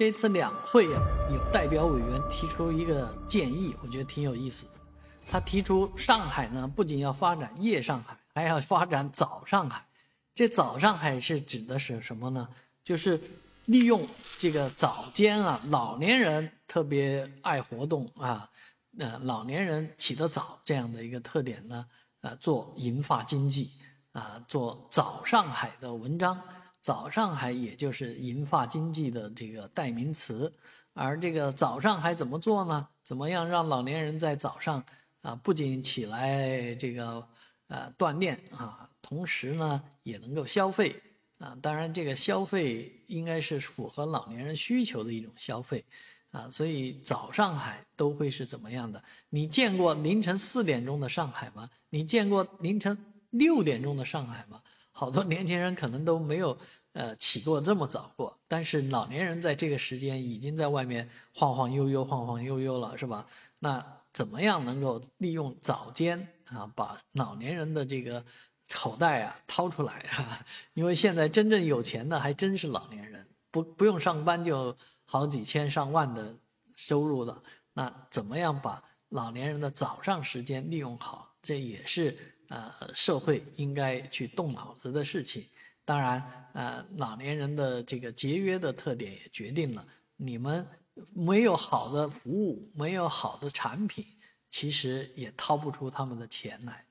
这次两会啊，有代表委员提出一个建议，我觉得挺有意思的。他提出上海呢，不仅要发展夜上海，还要发展早上海。这早上海是指的是什么呢？就是利用这个早间啊，老年人特别爱活动啊，呃，老年人起得早这样的一个特点呢，呃，做银发经济啊，做早上海的文章。早上海也就是银发经济的这个代名词，而这个早上海怎么做呢？怎么样让老年人在早上啊，不仅起来这个呃锻炼啊，同时呢也能够消费啊。当然，这个消费应该是符合老年人需求的一种消费啊。所以早上海都会是怎么样的？你见过凌晨四点钟的上海吗？你见过凌晨六点钟的上海吗？好多年轻人可能都没有，呃，起过这么早过，但是老年人在这个时间已经在外面晃晃悠悠、晃晃悠悠了，是吧？那怎么样能够利用早间啊，把老年人的这个口袋啊掏出来啊？因为现在真正有钱的还真是老年人，不不用上班就好几千上万的收入了。那怎么样把老年人的早上时间利用好？这也是。呃，社会应该去动脑子的事情。当然，呃，老年人的这个节约的特点也决定了，你们没有好的服务，没有好的产品，其实也掏不出他们的钱来。